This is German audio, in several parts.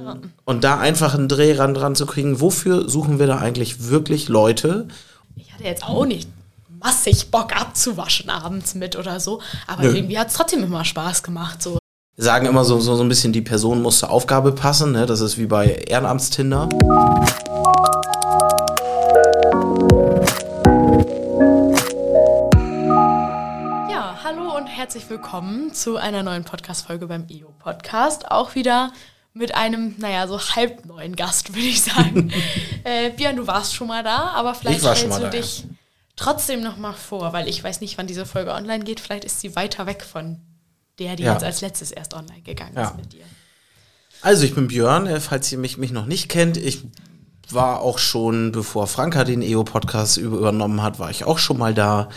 Ähm, und da einfach einen Dreh ran dran zu kriegen, wofür suchen wir da eigentlich wirklich Leute? Ich hatte jetzt auch nicht massig Bock abzuwaschen abends mit oder so, aber Nö. irgendwie hat es trotzdem immer Spaß gemacht. So. Sagen immer so, so, so ein bisschen, die Person muss zur Aufgabe passen, ne? das ist wie bei Ehrenamtstinder. Ja, hallo und herzlich willkommen zu einer neuen Podcast-Folge beim EO-Podcast. Auch wieder mit einem, naja, so halb neuen Gast, würde ich sagen. äh, Björn, du warst schon mal da, aber vielleicht stellst du da, dich ja. trotzdem noch mal vor, weil ich weiß nicht, wann diese Folge online geht. Vielleicht ist sie weiter weg von der, die ja. jetzt als letztes erst online gegangen ja. ist mit dir. Also ich bin Björn, äh, falls ihr mich, mich noch nicht kennt. Ich war auch schon, bevor Franka den EO-Podcast übernommen hat, war ich auch schon mal da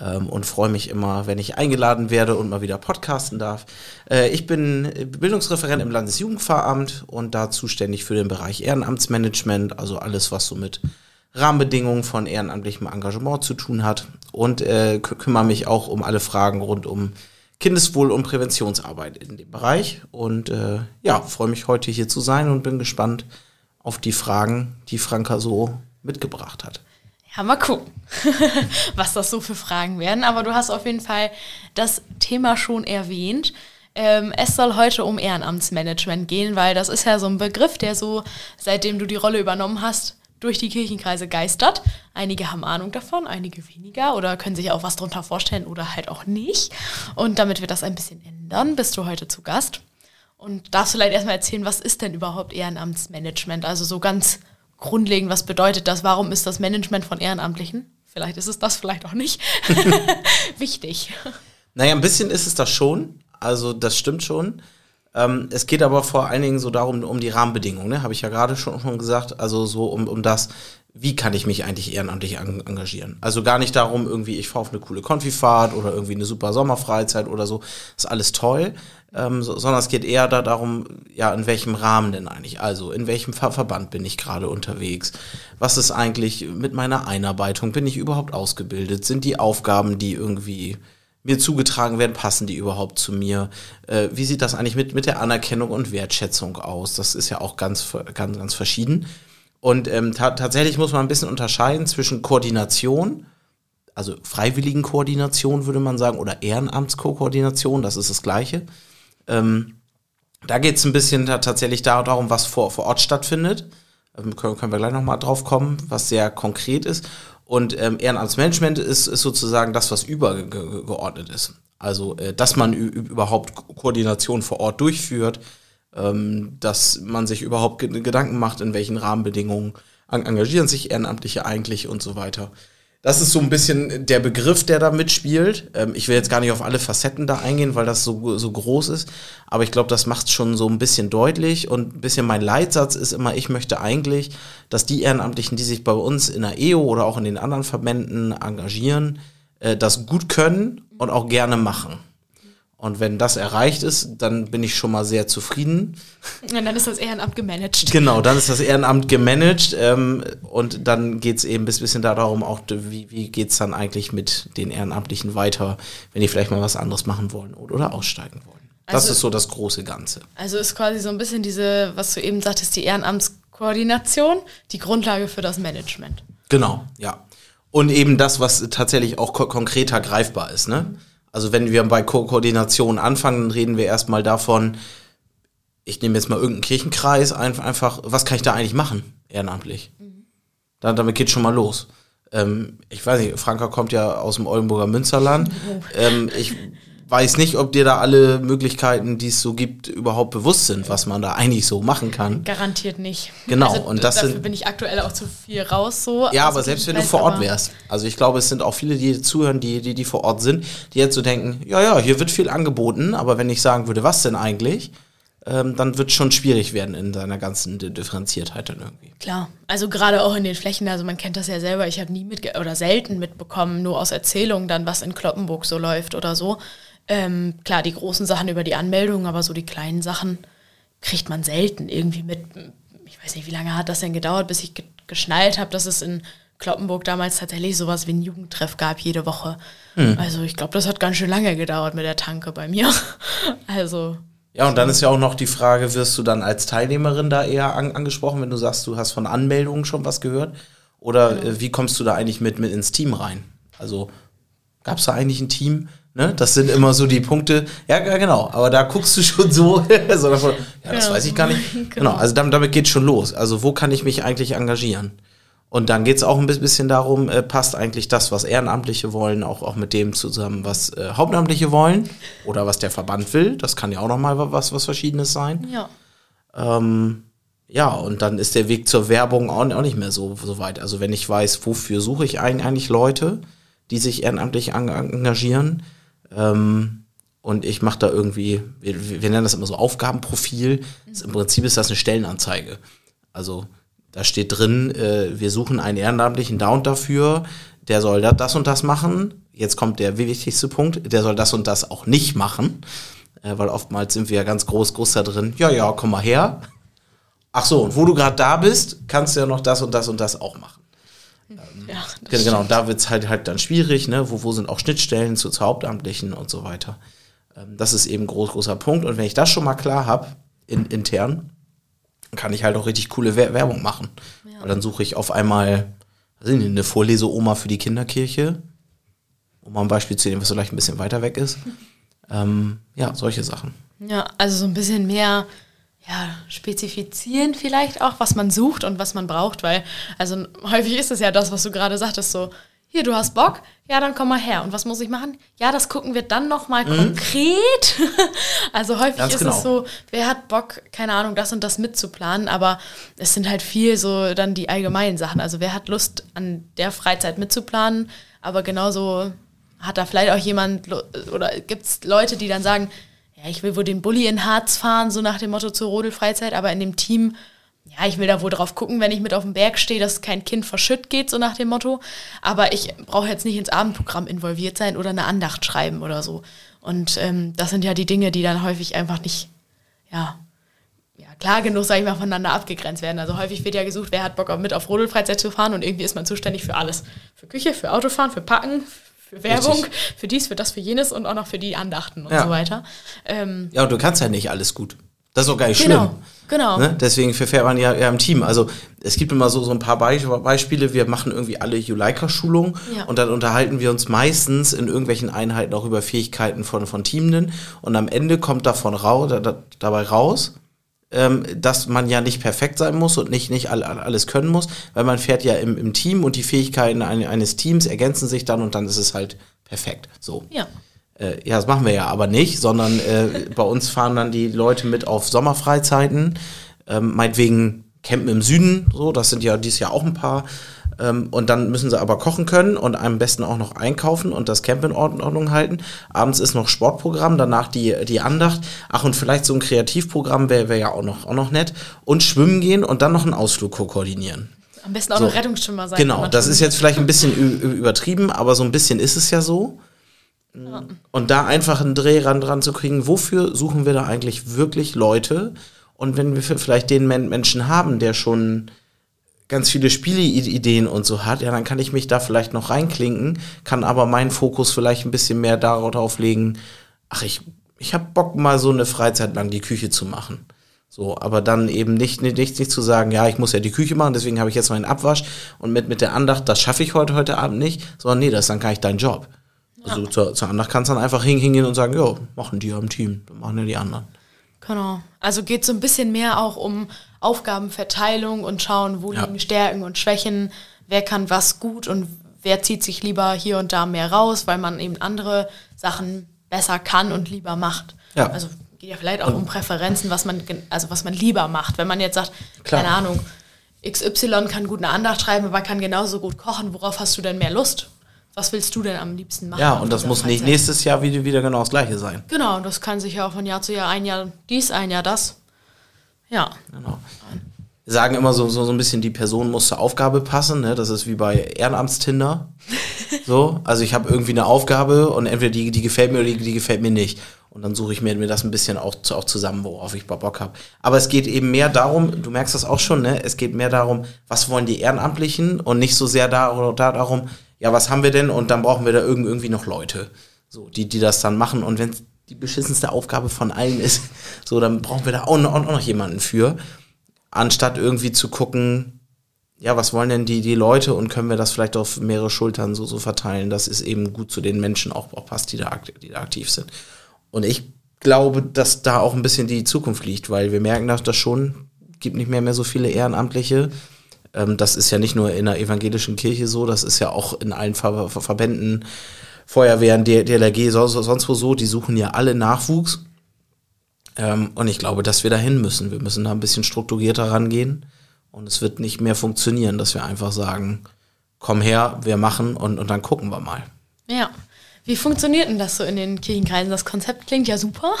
ähm, und freue mich immer, wenn ich eingeladen werde und mal wieder podcasten darf. Äh, ich bin Bildungsreferent im Landesjugendpfarramt und da zuständig für den Bereich Ehrenamtsmanagement, also alles, was so mit Rahmenbedingungen von ehrenamtlichem Engagement zu tun hat und äh, kümmere mich auch um alle Fragen rund um Kindeswohl- und Präventionsarbeit in dem Bereich. Und äh, ja, freue mich heute hier zu sein und bin gespannt, auf die Fragen, die Franka so mitgebracht hat. Ja, mal gucken, was das so für Fragen werden. Aber du hast auf jeden Fall das Thema schon erwähnt. Ähm, es soll heute um Ehrenamtsmanagement gehen, weil das ist ja so ein Begriff, der so, seitdem du die Rolle übernommen hast, durch die Kirchenkreise geistert. Einige haben Ahnung davon, einige weniger oder können sich auch was darunter vorstellen oder halt auch nicht. Und damit wir das ein bisschen ändern, bist du heute zu Gast. Und darfst du vielleicht erstmal erzählen, was ist denn überhaupt Ehrenamtsmanagement? Also so ganz grundlegend, was bedeutet das? Warum ist das Management von Ehrenamtlichen? Vielleicht ist es das, vielleicht auch nicht. Wichtig. Naja, ein bisschen ist es das schon. Also das stimmt schon. Ähm, es geht aber vor allen Dingen so darum, um die Rahmenbedingungen, ne? habe ich ja gerade schon, schon gesagt. Also so um, um das, wie kann ich mich eigentlich ehrenamtlich engagieren? Also gar nicht darum, irgendwie, ich fahre auf eine coole Konfifahrt oder irgendwie eine super Sommerfreizeit oder so. ist alles toll. Ähm, so, sondern es geht eher da darum, ja, in welchem Rahmen denn eigentlich? Also, in welchem Ver Verband bin ich gerade unterwegs? Was ist eigentlich mit meiner Einarbeitung? Bin ich überhaupt ausgebildet? Sind die Aufgaben, die irgendwie mir zugetragen werden, passen die überhaupt zu mir? Äh, wie sieht das eigentlich mit, mit der Anerkennung und Wertschätzung aus? Das ist ja auch ganz, ganz, ganz verschieden. Und ähm, ta tatsächlich muss man ein bisschen unterscheiden zwischen Koordination, also freiwilligen Koordination würde man sagen, oder Ehrenamtskoordination, das ist das Gleiche. Ähm, da geht es ein bisschen da tatsächlich darum, was vor, vor Ort stattfindet. Ähm, können, können wir gleich nochmal drauf kommen, was sehr konkret ist. Und ähm, Ehrenamtsmanagement ist, ist sozusagen das, was übergeordnet ist. Also, äh, dass man überhaupt Koordination vor Ort durchführt, dass man sich überhaupt Gedanken macht, in welchen Rahmenbedingungen engagieren sich Ehrenamtliche eigentlich und so weiter. Das ist so ein bisschen der Begriff, der da mitspielt. Ähm, ich will jetzt gar nicht auf alle Facetten da eingehen, weil das so, so groß ist. Aber ich glaube, das macht es schon so ein bisschen deutlich. Und ein bisschen mein Leitsatz ist immer, ich möchte eigentlich, dass die Ehrenamtlichen, die sich bei uns in der EO oder auch in den anderen Verbänden engagieren, äh, das gut können und auch gerne machen. Und wenn das erreicht ist, dann bin ich schon mal sehr zufrieden. Und dann ist das Ehrenamt gemanagt. Genau, dann ist das Ehrenamt gemanagt. Ähm, und dann geht es eben ein bisschen darum, auch wie, wie geht es dann eigentlich mit den Ehrenamtlichen weiter, wenn die vielleicht mal was anderes machen wollen oder, oder aussteigen wollen. Das also, ist so das große Ganze. Also ist quasi so ein bisschen diese, was du eben sagtest, die Ehrenamtskoordination, die Grundlage für das Management. Genau, ja. Und eben das, was tatsächlich auch ko konkreter greifbar ist, ne? Also wenn wir bei Ko Koordination anfangen, dann reden wir erstmal davon, ich nehme jetzt mal irgendeinen Kirchenkreis, einfach, was kann ich da eigentlich machen, ehrenamtlich? Mhm. Dann, damit geht schon mal los. Ähm, ich weiß nicht, Franka kommt ja aus dem Oldenburger Münsterland. Ähm, ich weiß nicht, ob dir da alle Möglichkeiten, die es so gibt, überhaupt bewusst sind, was man da eigentlich so machen kann. Garantiert nicht. Genau. Also, und das dafür sind, bin ich aktuell auch zu viel raus so. Ja, also aber selbst wenn du vor Ort wärst. Also ich glaube, es sind auch viele, die zuhören, die, die, die vor Ort sind, die jetzt so denken, ja, ja, hier wird viel angeboten, aber wenn ich sagen würde, was denn eigentlich? Ähm, dann wird es schon schwierig werden in seiner ganzen Differenziertheit dann irgendwie. Klar, also gerade auch in den Flächen, also man kennt das ja selber, ich habe nie mit oder selten mitbekommen, nur aus Erzählungen dann, was in Kloppenburg so läuft oder so. Ähm, klar, die großen Sachen über die Anmeldung, aber so die kleinen Sachen kriegt man selten irgendwie mit. Ich weiß nicht, wie lange hat das denn gedauert, bis ich ge geschnallt habe, dass es in Kloppenburg damals tatsächlich sowas wie ein Jugendtreff gab jede Woche. Hm. Also ich glaube, das hat ganz schön lange gedauert mit der Tanke bei mir. Also Ja, und dann ist ja auch noch die Frage, wirst du dann als Teilnehmerin da eher an, angesprochen, wenn du sagst, du hast von Anmeldungen schon was gehört? Oder ja. äh, wie kommst du da eigentlich mit, mit ins Team rein? Also gab es da eigentlich ein Team? Ne? Das sind immer so die Punkte. Ja, genau. Aber da guckst du schon so. so davon, ja, das ja. weiß ich gar nicht. Genau. genau. Also damit, damit geht schon los. Also wo kann ich mich eigentlich engagieren? Und dann geht es auch ein bisschen darum, äh, passt eigentlich das, was Ehrenamtliche wollen, auch, auch mit dem zusammen, was äh, Hauptamtliche wollen oder was der Verband will. Das kann ja auch nochmal was, was Verschiedenes sein. Ja. Ähm, ja, und dann ist der Weg zur Werbung auch, auch nicht mehr so, so weit. Also wenn ich weiß, wofür suche ich eigentlich Leute, die sich ehrenamtlich engagieren, ähm, und ich mache da irgendwie, wir, wir, nennen das immer so Aufgabenprofil. Mhm. Im Prinzip ist das eine Stellenanzeige. Also da steht drin, äh, wir suchen einen ehrenamtlichen Down dafür, der soll das und das machen. Jetzt kommt der wichtigste Punkt, der soll das und das auch nicht machen. Äh, weil oftmals sind wir ja ganz groß, groß da drin. Ja, ja, komm mal her. Ach so, und wo du gerade da bist, kannst du ja noch das und das und das auch machen. Ja, genau, genau, und da wird es halt, halt dann schwierig, ne? wo, wo sind auch Schnittstellen zu, zu Hauptamtlichen und so weiter. Ähm, das ist eben ein groß, großer Punkt. Und wenn ich das schon mal klar habe, in, intern, kann ich halt auch richtig coole Werbung machen. Ja. Und dann suche ich auf einmal also eine Vorleseoma für die Kinderkirche, um mal ein Beispiel zu nehmen, was vielleicht ein bisschen weiter weg ist. Ähm, ja, solche Sachen. Ja, also so ein bisschen mehr ja, spezifizieren vielleicht auch, was man sucht und was man braucht, weil, also häufig ist es ja das, was du gerade sagtest, so, hier, du hast Bock, ja, dann komm mal her. Und was muss ich machen? Ja, das gucken wir dann nochmal mhm. konkret. also häufig Ganz ist genau. es so, wer hat Bock, keine Ahnung, das und das mitzuplanen, aber es sind halt viel so dann die allgemeinen Sachen. Also wer hat Lust, an der Freizeit mitzuplanen, aber genauso hat da vielleicht auch jemand oder gibt es Leute, die dann sagen, ja, ich will wohl den Bulli in Harz fahren, so nach dem Motto zur Rodelfreizeit, aber in dem Team, ja, ich will da wohl drauf gucken, wenn ich mit auf dem Berg stehe, dass kein Kind verschütt geht, so nach dem Motto. Aber ich brauche jetzt nicht ins Abendprogramm involviert sein oder eine Andacht schreiben oder so. Und ähm, das sind ja die Dinge, die dann häufig einfach nicht, ja, ja, klar genug, sag ich mal, voneinander abgegrenzt werden. Also häufig wird ja gesucht, wer hat Bock mit auf Rodelfreizeit zu fahren und irgendwie ist man zuständig für alles. Für Küche, für Autofahren, für Packen, für Werbung, Richtig. für dies, für das, für jenes und auch noch für die Andachten und ja. so weiter. Ähm, ja, und du kannst ja nicht alles gut. Das ist auch gar nicht genau, schlimm. Genau. Ne? Deswegen verfährt man ja, ja im Team. Also es gibt immer so, so ein paar Beispiele. Wir machen irgendwie alle Juleika-Schulungen ja. und dann unterhalten wir uns meistens in irgendwelchen Einheiten auch über Fähigkeiten von, von Teamenden. Und am Ende kommt davon raus, da, da, dabei raus, ähm, dass man ja nicht perfekt sein muss und nicht, nicht all, alles können muss, weil man fährt ja im, im Team und die Fähigkeiten eines Teams ergänzen sich dann und dann ist es halt perfekt. So. Ja. Äh, ja, das machen wir ja aber nicht, sondern äh, bei uns fahren dann die Leute mit auf Sommerfreizeiten, ähm, meinetwegen campen im Süden, so, das sind ja dieses Jahr auch ein paar. Ähm, und dann müssen sie aber kochen können und am besten auch noch einkaufen und das Camp in Ordnung halten. Abends ist noch Sportprogramm, danach die, die Andacht. Ach, und vielleicht so ein Kreativprogramm wäre wär ja auch noch, auch noch nett. Und schwimmen gehen und dann noch einen Ausflug ko koordinieren. Am besten auch so. noch Rettungsschwimmer sein. Genau, das ist jetzt vielleicht ein bisschen übertrieben, aber so ein bisschen ist es ja so. Ja. Und da einfach einen Dreh ran dran zu kriegen, wofür suchen wir da eigentlich wirklich Leute? Und wenn wir vielleicht den Menschen haben, der schon ganz viele Spieleideen und so hat, ja, dann kann ich mich da vielleicht noch reinklinken, kann aber meinen Fokus vielleicht ein bisschen mehr darauf legen, ach, ich, ich habe Bock mal so eine Freizeit lang die Küche zu machen. So, aber dann eben nicht, nicht, nicht, nicht zu sagen, ja, ich muss ja die Küche machen, deswegen habe ich jetzt meinen Abwasch und mit, mit der Andacht, das schaffe ich heute, heute Abend nicht, sondern nee, das ist dann gar nicht dein Job. Also ja. zur, zur Andacht kannst du dann einfach hingehen und sagen, ja, machen die ja im Team, dann machen ja die anderen. Genau. Also geht so ein bisschen mehr auch um Aufgabenverteilung und schauen, wo ja. liegen Stärken und Schwächen, wer kann was gut und wer zieht sich lieber hier und da mehr raus, weil man eben andere Sachen besser kann und lieber macht. Ja. Also geht ja vielleicht auch um Präferenzen, was man, also was man lieber macht. Wenn man jetzt sagt, Klar. keine Ahnung, XY kann gut eine Andacht schreiben, aber kann genauso gut kochen, worauf hast du denn mehr Lust? Was willst du denn am liebsten machen? Ja, und das muss nicht nächstes Jahr wieder, wieder genau das gleiche sein. Genau, das kann sich ja auch von Jahr zu Jahr, ein Jahr dies, ein Jahr das. Ja. Genau. Sagen immer so, so, so ein bisschen, die Person muss zur Aufgabe passen. Ne? Das ist wie bei Ehrenamtstinder. so, also ich habe irgendwie eine Aufgabe und entweder die, die gefällt mir oder die, die gefällt mir nicht. Und dann suche ich mir, mir das ein bisschen auch, auch zusammen, worauf ich Bock habe. Aber es geht eben mehr darum, du merkst das auch schon, ne? es geht mehr darum, was wollen die Ehrenamtlichen und nicht so sehr da, oder da darum, ja, was haben wir denn? Und dann brauchen wir da irgendwie noch Leute, so, die, die das dann machen. Und wenn die beschissenste Aufgabe von allen ist. So, dann brauchen wir da auch noch, auch noch jemanden für. Anstatt irgendwie zu gucken, ja, was wollen denn die, die Leute und können wir das vielleicht auf mehrere Schultern so, so verteilen, dass es eben gut zu den Menschen auch, auch passt, die da, die da aktiv sind. Und ich glaube, dass da auch ein bisschen die Zukunft liegt, weil wir merken, dass das schon gibt nicht mehr, mehr so viele Ehrenamtliche. Ähm, das ist ja nicht nur in der evangelischen Kirche so, das ist ja auch in allen Ver Ver Verbänden, Feuerwehren, DLRG, sonst wo so, die suchen ja alle Nachwuchs. Ähm, und ich glaube, dass wir dahin müssen. Wir müssen da ein bisschen strukturierter rangehen. Und es wird nicht mehr funktionieren, dass wir einfach sagen, komm her, wir machen und, und dann gucken wir mal. Ja. Wie funktioniert denn das so in den Kirchenkreisen? Das Konzept klingt ja super.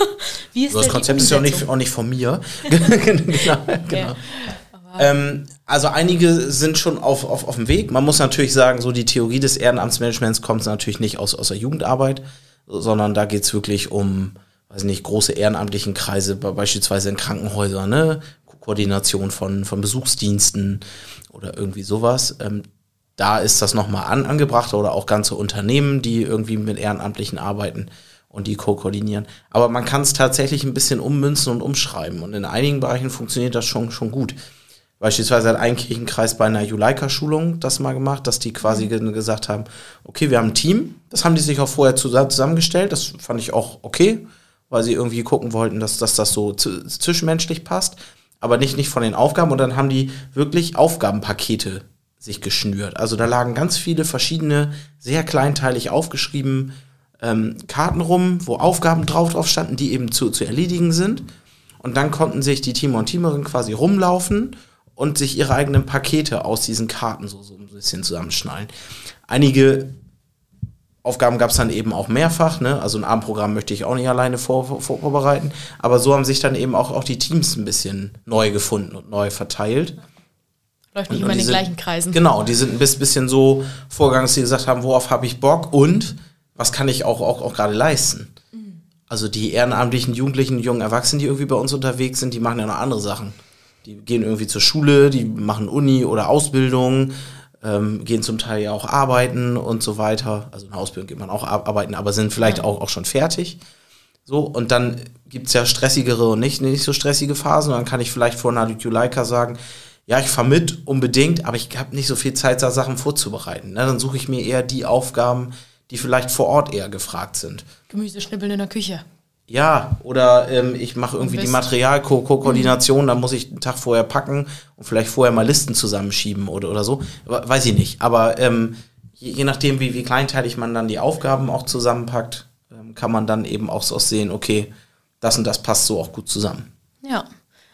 Wie ist das Konzept ist ja auch nicht, auch nicht von mir. genau. genau. Ähm, also einige sind schon auf, auf, auf dem Weg. Man muss natürlich sagen, so die Theorie des Ehrenamtsmanagements kommt natürlich nicht aus, aus der Jugendarbeit, sondern da geht es wirklich um, weiß nicht, große ehrenamtlichen Kreise, beispielsweise in Krankenhäusern, ne? Koordination von, von Besuchsdiensten oder irgendwie sowas. Ähm, da ist das nochmal an, angebracht oder auch ganze Unternehmen, die irgendwie mit Ehrenamtlichen arbeiten und die ko-koordinieren. Aber man kann es tatsächlich ein bisschen ummünzen und umschreiben und in einigen Bereichen funktioniert das schon, schon gut. Beispielsweise hat ein Kirchenkreis bei einer Juleika-Schulung das mal gemacht, dass die quasi gesagt haben, okay, wir haben ein Team, das haben die sich auch vorher zusammengestellt, das fand ich auch okay, weil sie irgendwie gucken wollten, dass, dass das so zwischenmenschlich passt, aber nicht, nicht von den Aufgaben. Und dann haben die wirklich Aufgabenpakete sich geschnürt. Also da lagen ganz viele verschiedene, sehr kleinteilig aufgeschrieben ähm, Karten rum, wo Aufgaben drauf, drauf standen, die eben zu, zu erledigen sind. Und dann konnten sich die Teamer und Teamerinnen quasi rumlaufen und sich ihre eigenen Pakete aus diesen Karten so, so ein bisschen zusammenschnallen. Einige Aufgaben gab es dann eben auch mehrfach, ne? Also ein Abendprogramm möchte ich auch nicht alleine vor, vor, vorbereiten. Aber so haben sich dann eben auch, auch die Teams ein bisschen neu gefunden und neu verteilt. Läuft nicht immer in den sind, gleichen Kreisen. Genau, die sind ein bisschen so vorgegangen, dass sie gesagt haben, worauf habe ich Bock und was kann ich auch, auch, auch gerade leisten. Mhm. Also die ehrenamtlichen Jugendlichen, jungen Erwachsenen, die irgendwie bei uns unterwegs sind, die machen ja noch andere Sachen. Die gehen irgendwie zur Schule, die machen Uni oder Ausbildung, ähm, gehen zum Teil ja auch arbeiten und so weiter. Also in der Ausbildung geht man auch arbeiten, aber sind vielleicht auch, auch schon fertig. So, und dann gibt es ja stressigere und nicht, nicht so stressige Phasen. Und dann kann ich vielleicht vor einer Juleika sagen, ja, ich fahre mit unbedingt, aber ich habe nicht so viel Zeit, da Sachen vorzubereiten. Ne? Dann suche ich mir eher die Aufgaben, die vielleicht vor Ort eher gefragt sind. Gemüseschnippeln in der Küche. Ja, oder ähm, ich mache irgendwie die Materialkoordination, mhm. dann muss ich einen Tag vorher packen und vielleicht vorher mal Listen zusammenschieben oder, oder so. Weiß ich nicht. Aber ähm, je, je, nachdem, wie, wie kleinteilig man dann die Aufgaben auch zusammenpackt, ähm, kann man dann eben auch so sehen, okay, das und das passt so auch gut zusammen. Ja.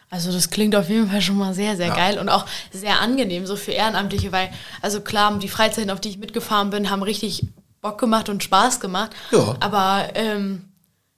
Also das klingt auf jeden Fall schon mal sehr, sehr ja. geil und auch sehr angenehm so für Ehrenamtliche, weil, also klar, die Freizeiten, auf die ich mitgefahren bin, haben richtig Bock gemacht und Spaß gemacht. Ja. Aber ähm,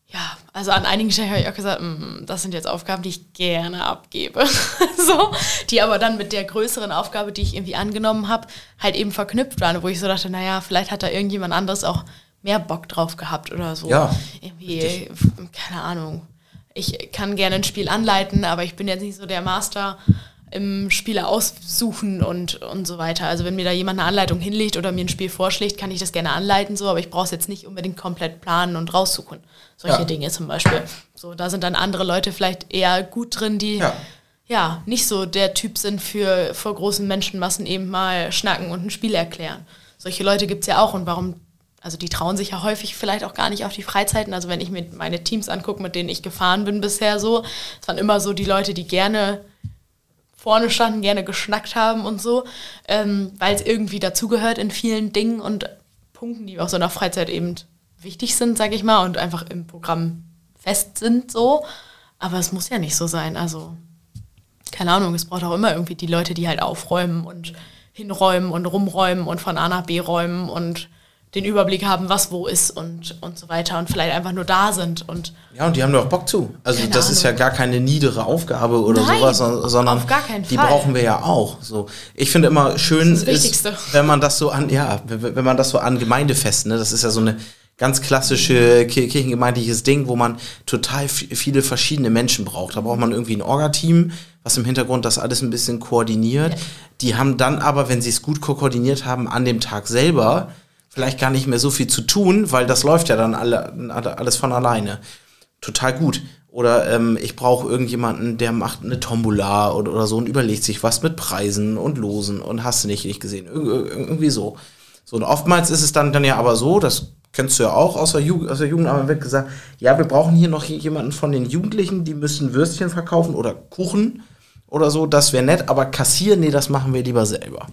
ja, also an einigen Stellen habe ich auch gesagt, mm, das sind jetzt Aufgaben, die ich gerne abgebe. so, die aber dann mit der größeren Aufgabe, die ich irgendwie angenommen habe, halt eben verknüpft waren, wo ich so dachte, naja, vielleicht hat da irgendjemand anderes auch mehr Bock drauf gehabt oder so. Ja. Irgendwie, richtig. keine Ahnung ich kann gerne ein Spiel anleiten, aber ich bin jetzt nicht so der Master im Spiele aussuchen und, und so weiter. Also wenn mir da jemand eine Anleitung hinlegt oder mir ein Spiel vorschlägt, kann ich das gerne anleiten, so, aber ich brauche es jetzt nicht unbedingt komplett planen und raussuchen. Solche ja. Dinge zum Beispiel. So, da sind dann andere Leute vielleicht eher gut drin, die ja. ja nicht so der Typ sind für vor großen Menschenmassen eben mal schnacken und ein Spiel erklären. Solche Leute gibt es ja auch und warum also die trauen sich ja häufig vielleicht auch gar nicht auf die Freizeiten. Also wenn ich mir meine Teams angucke, mit denen ich gefahren bin bisher so, es waren immer so die Leute, die gerne vorne standen, gerne geschnackt haben und so, ähm, weil es irgendwie dazugehört in vielen Dingen und Punkten, die auf so einer Freizeit eben wichtig sind, sag ich mal, und einfach im Programm fest sind so. Aber es muss ja nicht so sein. Also, keine Ahnung, es braucht auch immer irgendwie die Leute, die halt aufräumen und hinräumen und rumräumen und von A nach B räumen und den Überblick haben, was wo ist und, und so weiter und vielleicht einfach nur da sind. Und ja, und die haben doch Bock zu. Also das Ahnung. ist ja gar keine niedere Aufgabe oder Nein, sowas, sondern die Fall. brauchen wir ja auch. So, ich finde immer schön, das ist, wenn man das so an, ja, wenn man das so an Gemeindefesten, ne, das ist ja so eine ganz klassische kirchengemeindliches Ding, wo man total viele verschiedene Menschen braucht. Da braucht man irgendwie ein Orga-Team, was im Hintergrund das alles ein bisschen koordiniert. Ja. Die haben dann aber, wenn sie es gut koordiniert haben, an dem Tag selber vielleicht gar nicht mehr so viel zu tun, weil das läuft ja dann alle, alles von alleine. Total gut. Oder ähm, ich brauche irgendjemanden, der macht eine Tombola oder, oder so und überlegt sich was mit Preisen und Losen und hast du nicht, nicht gesehen. Ir irgendwie so. So, und oftmals ist es dann, dann ja aber so, das kennst du ja auch aus der, Jugend, aus der Jugendarbeit, wird gesagt, ja, wir brauchen hier noch jemanden von den Jugendlichen, die müssen Würstchen verkaufen oder Kuchen oder so, das wäre nett, aber kassieren, nee, das machen wir lieber selber.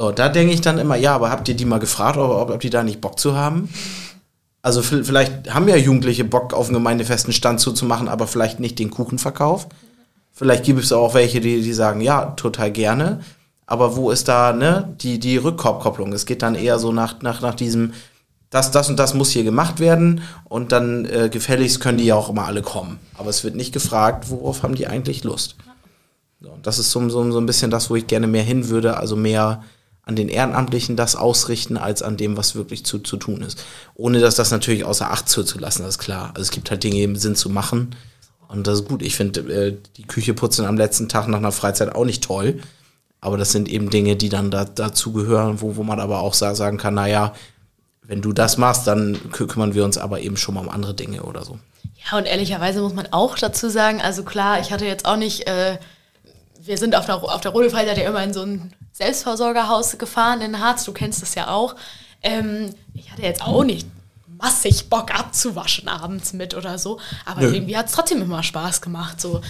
So, da denke ich dann immer, ja, aber habt ihr die mal gefragt, ob, ob die da nicht Bock zu haben? Also vielleicht haben ja Jugendliche Bock auf einen gemeindefesten Stand zuzumachen, aber vielleicht nicht den Kuchenverkauf. Vielleicht gibt es auch welche, die, die sagen, ja, total gerne. Aber wo ist da ne, die, die Rückkopplung? Es geht dann eher so nach, nach, nach diesem, das, das und das muss hier gemacht werden und dann äh, gefälligst können die ja auch immer alle kommen. Aber es wird nicht gefragt, worauf haben die eigentlich Lust. So, das ist so, so, so ein bisschen das, wo ich gerne mehr hin würde, also mehr an den Ehrenamtlichen das ausrichten, als an dem, was wirklich zu, zu tun ist. Ohne dass das natürlich außer Acht zu, lassen, das ist klar. Also es gibt halt Dinge, die im Sinn zu machen. Und das ist gut. Ich finde, äh, die Küche putzen am letzten Tag nach einer Freizeit auch nicht toll. Aber das sind eben Dinge, die dann da, dazu gehören, wo, wo man aber auch sagen kann, naja, wenn du das machst, dann kümmern wir uns aber eben schon mal um andere Dinge oder so. Ja, und ehrlicherweise muss man auch dazu sagen, also klar, ich hatte jetzt auch nicht, äh, wir sind auf der, auf der Rodelfreizeit ja immer in so ein Selbstversorgerhaus gefahren in Harz, du kennst das ja auch. Ähm, ich hatte jetzt auch nicht massig Bock abzuwaschen abends mit oder so, aber Nö. irgendwie hat es trotzdem immer Spaß gemacht. So,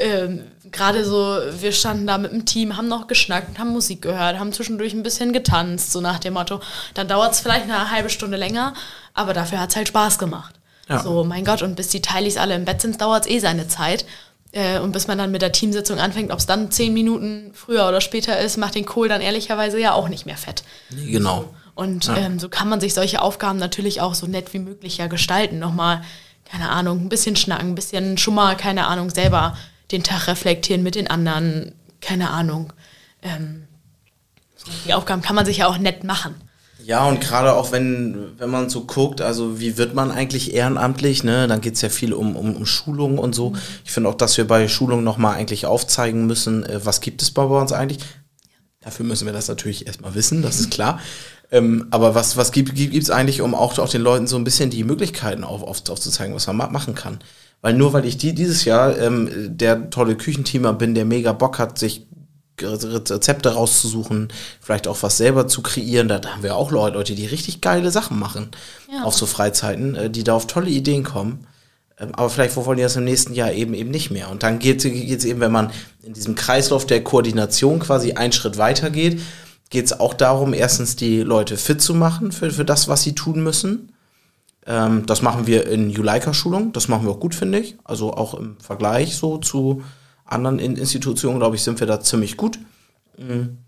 ähm, gerade so, wir standen da mit dem Team, haben noch geschnackt, haben Musik gehört, haben zwischendurch ein bisschen getanzt, so nach dem Motto. Dann dauert es vielleicht eine halbe Stunde länger, aber dafür hat es halt Spaß gemacht. Ja. So, mein Gott, und bis die Teilis alle im Bett sind, dauert es eh seine Zeit. Äh, und bis man dann mit der Teamsitzung anfängt, ob es dann zehn Minuten früher oder später ist, macht den Kohl dann ehrlicherweise ja auch nicht mehr fett. Genau. Und ja. ähm, so kann man sich solche Aufgaben natürlich auch so nett wie möglich ja gestalten. Nochmal, keine Ahnung, ein bisschen schnacken, ein bisschen schon mal, keine Ahnung, selber den Tag reflektieren mit den anderen, keine Ahnung. Ähm, die Aufgaben kann man sich ja auch nett machen. Ja, und gerade auch wenn, wenn man so guckt, also wie wird man eigentlich ehrenamtlich, ne? Dann geht's ja viel um, um, um Schulungen und so. Ich finde auch, dass wir bei Schulungen nochmal eigentlich aufzeigen müssen, äh, was gibt es bei uns eigentlich. Dafür müssen wir das natürlich erstmal wissen, das ist klar. Ähm, aber was, was gibt es eigentlich, um auch, auch den Leuten so ein bisschen die Möglichkeiten auf, auf, aufzuzeigen, was man ma machen kann? Weil nur weil ich die dieses Jahr ähm, der tolle Küchenteamer bin, der mega Bock hat, sich Rezepte rauszusuchen, vielleicht auch was selber zu kreieren. Da, da haben wir auch Leute, die richtig geile Sachen machen ja. auf so Freizeiten, äh, die da auf tolle Ideen kommen. Ähm, aber vielleicht wollen die das im nächsten Jahr eben eben nicht mehr. Und dann geht es eben, wenn man in diesem Kreislauf der Koordination quasi einen Schritt weiter geht, geht es auch darum, erstens die Leute fit zu machen für, für das, was sie tun müssen. Ähm, das machen wir in Juleika-Schulung. Das machen wir auch gut, finde ich. Also auch im Vergleich so zu anderen Institutionen, glaube ich, sind wir da ziemlich gut. Mhm.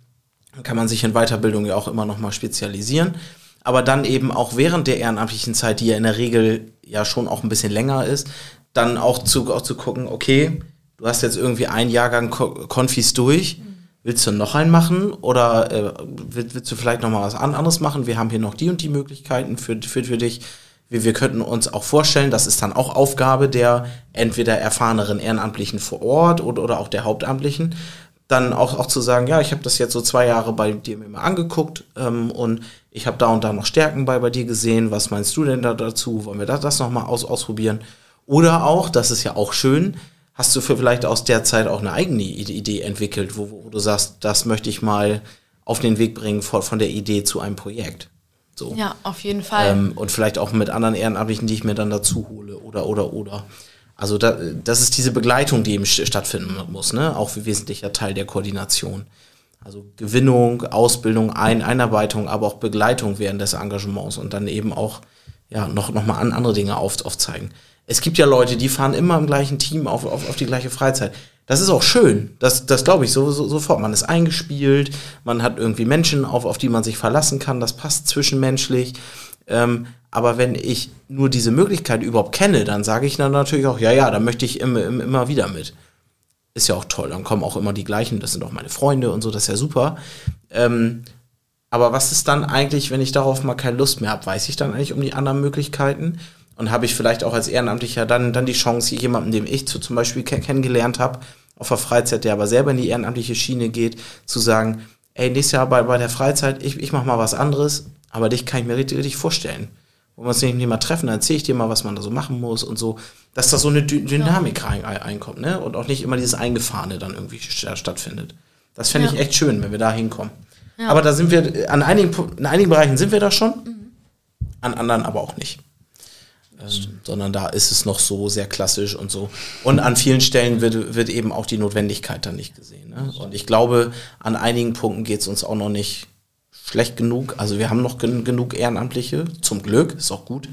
Dann kann man sich in Weiterbildung ja auch immer noch mal spezialisieren. Aber dann eben auch während der ehrenamtlichen Zeit, die ja in der Regel ja schon auch ein bisschen länger ist, dann auch zu, auch zu gucken, okay, du hast jetzt irgendwie einen Jahrgang Konfis durch, willst du noch einen machen oder äh, willst, willst, du vielleicht noch mal was anderes machen? Wir haben hier noch die und die Möglichkeiten für, für, für dich wir, wir könnten uns auch vorstellen, das ist dann auch Aufgabe der entweder erfahreneren Ehrenamtlichen vor Ort oder, oder auch der Hauptamtlichen, dann auch, auch zu sagen, ja, ich habe das jetzt so zwei Jahre bei dir mir mal angeguckt ähm, und ich habe da und da noch Stärken bei, bei dir gesehen. Was meinst du denn da dazu? Wollen wir das, das nochmal aus, ausprobieren? Oder auch, das ist ja auch schön, hast du vielleicht aus der Zeit auch eine eigene Idee entwickelt, wo, wo du sagst, das möchte ich mal auf den Weg bringen von, von der Idee zu einem Projekt? So. Ja, auf jeden Fall. Ähm, und vielleicht auch mit anderen Ehrenamtlichen, die ich mir dann dazu hole oder, oder, oder. Also da, das ist diese Begleitung, die eben stattfinden muss, ne? auch wie wesentlicher Teil der Koordination. Also Gewinnung, Ausbildung, Ein Einarbeitung, aber auch Begleitung während des Engagements und dann eben auch ja, noch, noch mal an andere Dinge auf, aufzeigen. Es gibt ja Leute, die fahren immer im gleichen Team auf, auf, auf die gleiche Freizeit. Das ist auch schön. Das, das glaube ich so, so, sofort. Man ist eingespielt, man hat irgendwie Menschen, auf, auf die man sich verlassen kann. Das passt zwischenmenschlich. Ähm, aber wenn ich nur diese Möglichkeit überhaupt kenne, dann sage ich dann natürlich auch, ja, ja, da möchte ich immer, immer wieder mit. Ist ja auch toll. Dann kommen auch immer die gleichen, das sind auch meine Freunde und so, das ist ja super. Ähm, aber was ist dann eigentlich, wenn ich darauf mal keine Lust mehr habe? Weiß ich dann eigentlich um die anderen Möglichkeiten? Und habe ich vielleicht auch als Ehrenamtlicher dann, dann die Chance, jemanden, den ich zu, zum Beispiel kennengelernt habe, auf der Freizeit, der aber selber in die ehrenamtliche Schiene geht, zu sagen, ey, nächstes Jahr bei, bei der Freizeit, ich, ich mache mal was anderes aber dich kann ich mir richtig, richtig vorstellen. Wo wir uns nicht mal treffen, dann erzähle ich dir mal, was man da so machen muss und so, dass da so eine Dü Dynamik rein, reinkommt, ne? Und auch nicht immer dieses Eingefahrene dann irgendwie stattfindet. Das fände ich echt schön, wenn wir da hinkommen. Ja. Aber da sind wir, an einigen, in einigen Bereichen sind wir da schon, mhm. an anderen aber auch nicht. Ähm, sondern da ist es noch so sehr klassisch und so. Und an vielen Stellen wird, wird eben auch die Notwendigkeit dann nicht gesehen. Ne? Und ich glaube, an einigen Punkten geht es uns auch noch nicht schlecht genug. Also wir haben noch gen genug Ehrenamtliche, zum Glück, ist auch gut.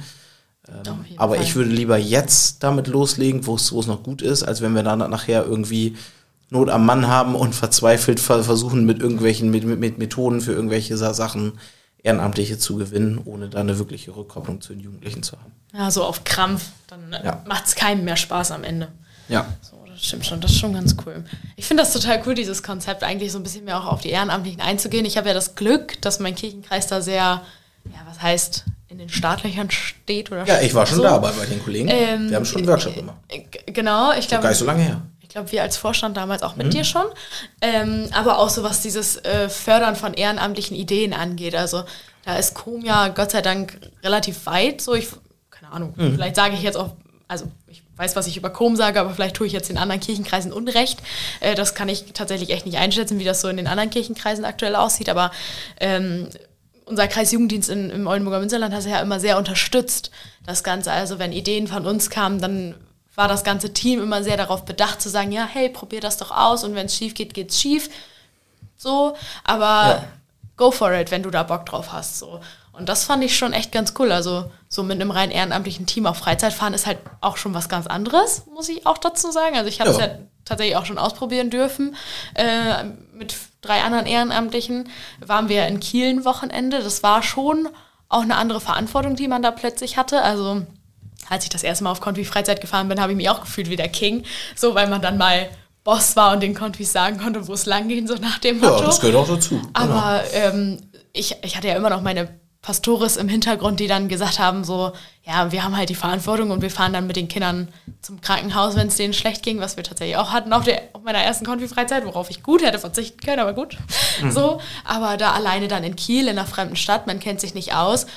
Ähm, aber Fall. ich würde lieber jetzt damit loslegen, wo es noch gut ist, als wenn wir dann nachher irgendwie Not am Mann haben und verzweifelt versuchen mit irgendwelchen mit, mit Methoden für irgendwelche Sachen Ehrenamtliche zu gewinnen, ohne da eine wirkliche Rückkopplung zu den Jugendlichen zu haben. Ja, so auf Krampf, dann ja. macht es keinem mehr Spaß am Ende. Ja. So, das stimmt schon, das ist schon ganz cool. Ich finde das total cool, dieses Konzept, eigentlich so ein bisschen mehr auch auf die Ehrenamtlichen einzugehen. Ich habe ja das Glück, dass mein Kirchenkreis da sehr, ja, was heißt, in den Startlöchern steht oder Ja, ich war schon so. da bei, bei den Kollegen. Ähm, Wir haben schon einen Workshop gemacht. Genau, ich glaube. Gar nicht so lange her glaube, wir als Vorstand damals auch mit mhm. dir schon. Ähm, aber auch so was dieses äh, Fördern von ehrenamtlichen Ideen angeht. Also da ist Com ja Gott sei Dank relativ weit. So, ich, keine Ahnung, mhm. vielleicht sage ich jetzt auch, also ich weiß, was ich über Com sage, aber vielleicht tue ich jetzt den anderen Kirchenkreisen Unrecht. Äh, das kann ich tatsächlich echt nicht einschätzen, wie das so in den anderen Kirchenkreisen aktuell aussieht. Aber ähm, unser Kreisjugenddienst in, im Oldenburger Münsterland hat es ja immer sehr unterstützt, das Ganze. Also wenn Ideen von uns kamen, dann war das ganze Team immer sehr darauf bedacht zu sagen, ja, hey, probier das doch aus und wenn es schief geht, geht's schief. So, aber ja. go for it, wenn du da Bock drauf hast. So. Und das fand ich schon echt ganz cool. Also so mit einem rein ehrenamtlichen Team auf Freizeit fahren ist halt auch schon was ganz anderes, muss ich auch dazu sagen. Also ich habe es ja. ja. tatsächlich auch schon ausprobieren dürfen. Äh, mit drei anderen Ehrenamtlichen waren wir in Kiel ein Wochenende. Das war schon auch eine andere Verantwortung, die man da plötzlich hatte. Also als ich das erste Mal auf Konfi Freizeit gefahren bin, habe ich mich auch gefühlt wie der King. So, weil man dann mal Boss war und den Konfis sagen konnte, wo es lang ging, so nach dem Motto. Ja, das gehört auch dazu. Aber genau. ähm, ich, ich hatte ja immer noch meine Pastores im Hintergrund, die dann gesagt haben, so, ja, wir haben halt die Verantwortung und wir fahren dann mit den Kindern zum Krankenhaus, wenn es denen schlecht ging, was wir tatsächlich auch hatten auf, der, auf meiner ersten Konfi-Freizeit, worauf ich gut hätte verzichten können, aber gut. Mhm. So, aber da alleine dann in Kiel, in einer fremden Stadt, man kennt sich nicht aus.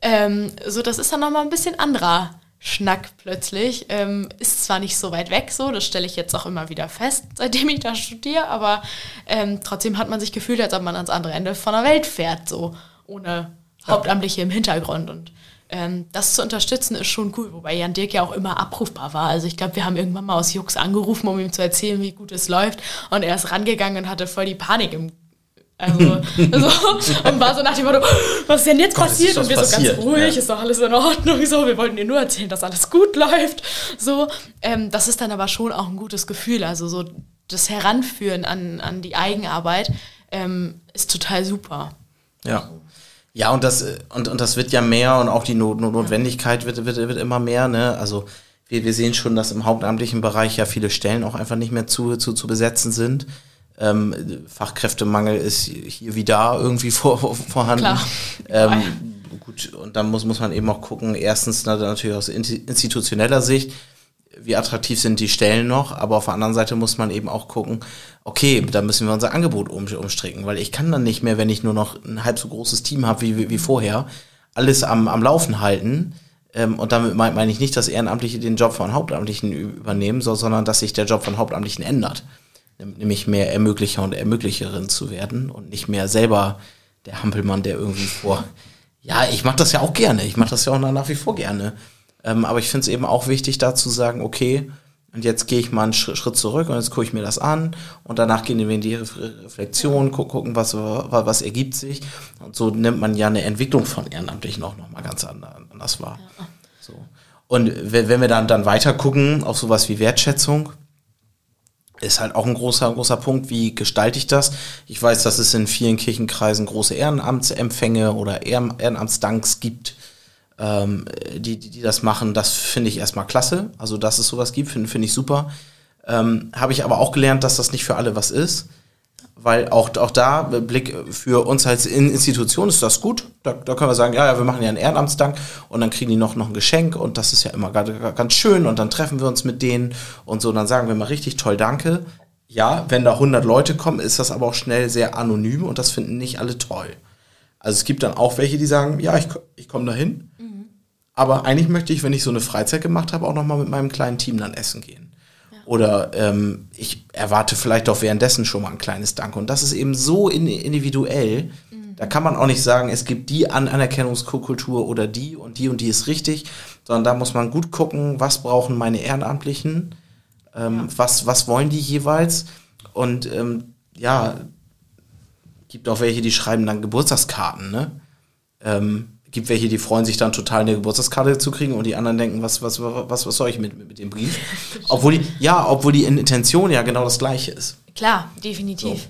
Ähm, so, das ist dann nochmal ein bisschen anderer Schnack plötzlich. Ähm, ist zwar nicht so weit weg, so, das stelle ich jetzt auch immer wieder fest, seitdem ich da studiere, aber ähm, trotzdem hat man sich gefühlt, als ob man ans andere Ende von der Welt fährt, so ohne Hauptamtliche im Hintergrund. Und ähm, das zu unterstützen ist schon cool, wobei Jan Dirk ja auch immer abrufbar war. Also ich glaube, wir haben irgendwann mal aus Jux angerufen, um ihm zu erzählen, wie gut es läuft. Und er ist rangegangen und hatte voll die Panik im also, so, und war so nach dem Motto, was ist denn jetzt Gott, passiert? Und wir passiert. so ganz ruhig, ja. ist doch alles in Ordnung. So, wir wollten dir nur erzählen, dass alles gut läuft. So, ähm, das ist dann aber schon auch ein gutes Gefühl. Also so das Heranführen an, an die Eigenarbeit ähm, ist total super. Ja. Ja, und das, und, und das wird ja mehr und auch die Not Notwendigkeit wird, wird, wird immer mehr. Ne? Also wir, wir sehen schon, dass im hauptamtlichen Bereich ja viele Stellen auch einfach nicht mehr zu, zu, zu besetzen sind. Ähm, Fachkräftemangel ist hier wie da irgendwie vor, vorhanden. Klar. Ähm, gut, und dann muss, muss man eben auch gucken, erstens natürlich aus institutioneller Sicht, wie attraktiv sind die Stellen noch, aber auf der anderen Seite muss man eben auch gucken, okay, da müssen wir unser Angebot um, umstricken, weil ich kann dann nicht mehr, wenn ich nur noch ein halb so großes Team habe wie, wie, wie vorher, alles am, am Laufen halten. Ähm, und damit meine mein ich nicht, dass Ehrenamtliche den Job von Hauptamtlichen übernehmen, so, sondern dass sich der Job von Hauptamtlichen ändert nämlich mehr Ermöglicher und Ermöglicherin zu werden und nicht mehr selber der Hampelmann, der irgendwie vor. Ja, ich mache das ja auch gerne. Ich mache das ja auch nach wie vor gerne. Ähm, aber ich finde es eben auch wichtig, da zu sagen, okay, und jetzt gehe ich mal einen Schritt zurück und jetzt gucke ich mir das an und danach gehen wir in die Reflexion, gucken, was, was ergibt sich. Und so nimmt man ja eine Entwicklung von Ehrenamtlichen auch nochmal ganz anders wahr. Ja. So. Und wenn wir dann, dann weiter gucken auf sowas wie Wertschätzung, ist halt auch ein großer, großer Punkt, wie gestalte ich das? Ich weiß, dass es in vielen Kirchenkreisen große Ehrenamtsempfänge oder Ehrenamtsdanks gibt, ähm, die, die, die das machen. Das finde ich erstmal klasse. Also, dass es sowas gibt, finde find ich super. Ähm, Habe ich aber auch gelernt, dass das nicht für alle was ist weil auch, auch da, Blick für uns als Institution ist das gut. Da, da können wir sagen, ja, ja, wir machen ja einen Ehrenamtsdank und dann kriegen die noch, noch ein Geschenk und das ist ja immer ganz schön und dann treffen wir uns mit denen und so, dann sagen wir mal richtig toll Danke. Ja, wenn da 100 Leute kommen, ist das aber auch schnell sehr anonym und das finden nicht alle toll. Also es gibt dann auch welche, die sagen, ja, ich, ich komme dahin. Mhm. Aber eigentlich möchte ich, wenn ich so eine Freizeit gemacht habe, auch nochmal mit meinem kleinen Team dann essen gehen. Oder ähm, ich erwarte vielleicht auch währenddessen schon mal ein kleines Danke. Und das ist eben so individuell. Mhm. Da kann man auch nicht sagen, es gibt die An Anerkennungskultur oder die und die und die ist richtig, sondern da muss man gut gucken, was brauchen meine Ehrenamtlichen, ähm, ja. was, was wollen die jeweils. Und ähm, ja, gibt auch welche, die schreiben dann Geburtstagskarten, ne? Ähm, gibt welche, die freuen sich dann total, eine Geburtstagskarte zu kriegen und die anderen denken, was, was, was, was soll ich mit, mit dem Brief? obwohl die, ja, obwohl die Intention ja genau das gleiche ist. Klar, definitiv. So.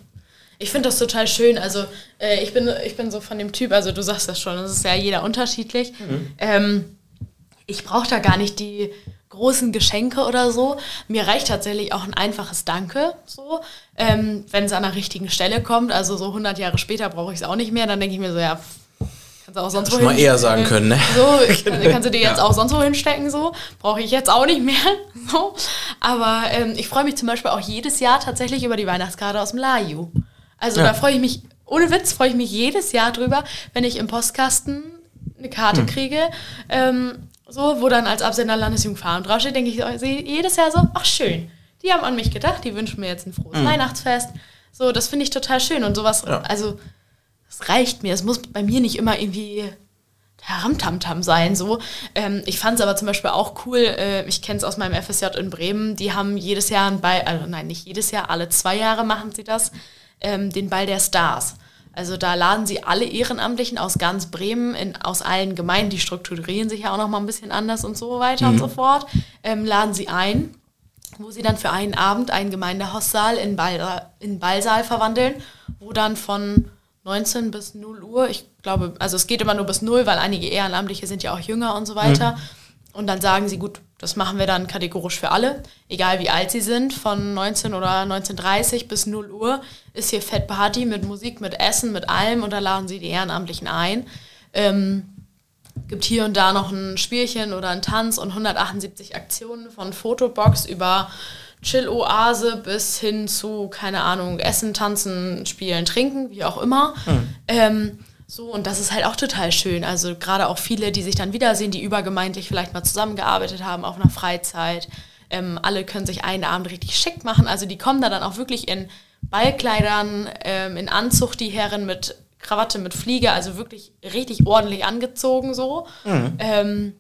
Ich finde das total schön. Also äh, ich, bin, ich bin so von dem Typ, also du sagst das schon, das ist ja jeder unterschiedlich. Mhm. Ähm, ich brauche da gar nicht die großen Geschenke oder so. Mir reicht tatsächlich auch ein einfaches Danke, so, ähm, wenn es an der richtigen Stelle kommt. Also so 100 Jahre später brauche ich es auch nicht mehr. Dann denke ich mir so, ja, kannst du auch sonst wohin. mal eher sagen können, ne? So, kannst du dir jetzt ja. auch sonst wohin stecken, so. Brauche ich jetzt auch nicht mehr, so. Aber ähm, ich freue mich zum Beispiel auch jedes Jahr tatsächlich über die Weihnachtskarte aus dem Laju. Also ja. da freue ich mich, ohne Witz, freue ich mich jedes Jahr drüber, wenn ich im Postkasten eine Karte hm. kriege. Ähm, so, wo dann als Absender Landesjugendfahren draufsteht, denke ich jedes Jahr so, ach schön, die haben an mich gedacht, die wünschen mir jetzt ein frohes mhm. Weihnachtsfest. So, das finde ich total schön und sowas, ja. also, reicht mir. Es muss bei mir nicht immer irgendwie der Ramtamtam sein, so. Ähm, ich fand es aber zum Beispiel auch cool, äh, ich kenne es aus meinem FSJ in Bremen, die haben jedes Jahr ein Ball, also nein, nicht jedes Jahr, alle zwei Jahre machen sie das, ähm, den Ball der Stars. Also da laden sie alle Ehrenamtlichen aus ganz Bremen, in, aus allen Gemeinden, die strukturieren sich ja auch noch mal ein bisschen anders und so weiter mhm. und so fort, ähm, laden sie ein, wo sie dann für einen Abend einen Gemeindehaussaal in, Ball, in Ballsaal verwandeln, wo dann von 19 bis 0 Uhr, ich glaube, also es geht immer nur bis 0, weil einige Ehrenamtliche sind ja auch jünger und so weiter. Mhm. Und dann sagen sie, gut, das machen wir dann kategorisch für alle, egal wie alt sie sind, von 19 oder 19.30 bis 0 Uhr ist hier Fett Party mit Musik, mit Essen, mit allem und da laden sie die Ehrenamtlichen ein. Ähm, gibt hier und da noch ein Spielchen oder einen Tanz und 178 Aktionen von Fotobox über Chill-Oase bis hin zu, keine Ahnung, Essen, Tanzen, Spielen, Trinken, wie auch immer. Hm. Ähm, so, und das ist halt auch total schön. Also gerade auch viele, die sich dann wiedersehen, die übergemeindlich vielleicht mal zusammengearbeitet haben auf einer Freizeit. Ähm, alle können sich einen Abend richtig schick machen. Also die kommen da dann auch wirklich in Ballkleidern, ähm, in Anzug, die Herren mit Krawatte, mit Fliege, also wirklich richtig ordentlich angezogen so. Mhm. Ähm,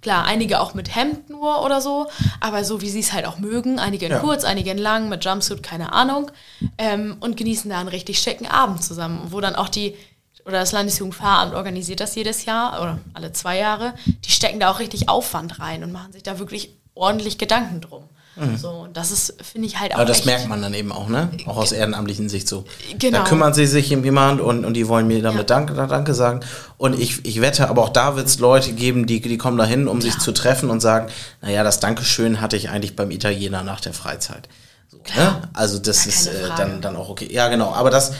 klar, einige auch mit Hemd nur oder so, aber so wie sie es halt auch mögen. Einige in ja. kurz, einige in lang, mit Jumpsuit, keine Ahnung. Ähm, und genießen da einen richtig schicken Abend zusammen, wo dann auch die oder das Landesjugendfahramt organisiert das jedes Jahr oder alle zwei Jahre, die stecken da auch richtig Aufwand rein und machen sich da wirklich ordentlich Gedanken drum. Mhm. So, und das ist, finde ich halt auch. Aber das merkt man dann eben auch, ne? Auch aus ehrenamtlichen Sicht so. Genau. Da kümmern sie sich um jemand und, und die wollen mir damit ja. Danke, Danke sagen. Und ich, ich wette, aber auch da wird es Leute geben, die, die kommen dahin, um ja. sich zu treffen und sagen, naja, das Dankeschön hatte ich eigentlich beim Italiener nach der Freizeit. So, ne? Also das ist äh, dann, dann auch okay. Ja, genau. Aber das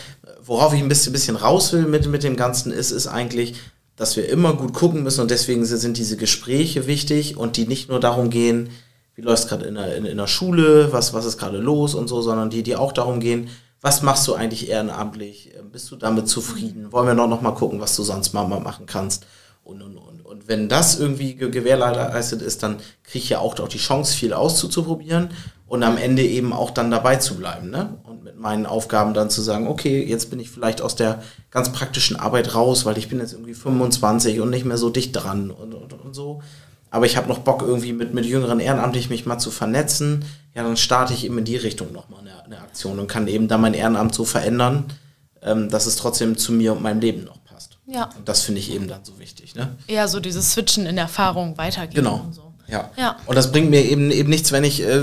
worauf ich ein bisschen, bisschen raus will mit, mit dem Ganzen, ist, ist eigentlich, dass wir immer gut gucken müssen und deswegen sind diese Gespräche wichtig und die nicht nur darum gehen, wie läuft es gerade in der, in, in, der Schule, was, was ist gerade los und so, sondern die, die auch darum gehen, was machst du eigentlich ehrenamtlich? Bist du damit zufrieden? Wollen wir noch, noch mal gucken, was du sonst mal, mal machen kannst? Und, und, und. und wenn das irgendwie gewährleistet ist, dann kriege ich ja auch, auch die Chance, viel auszuprobieren und am Ende eben auch dann dabei zu bleiben. Ne? Und mit meinen Aufgaben dann zu sagen, okay, jetzt bin ich vielleicht aus der ganz praktischen Arbeit raus, weil ich bin jetzt irgendwie 25 und nicht mehr so dicht dran und, und, und so. Aber ich habe noch Bock, irgendwie mit, mit jüngeren Ehrenamtlichen mich mal zu vernetzen. Ja, dann starte ich eben in die Richtung nochmal eine, eine Aktion und kann eben dann mein Ehrenamt so verändern, ähm, dass es trotzdem zu mir und meinem Leben noch passt. Ja. Und das finde ich eben dann so wichtig. Ne? Ja, so dieses Switchen in Erfahrung weitergehen. Genau. Und so. Ja. ja. Und das bringt mir eben, eben nichts, wenn ich äh,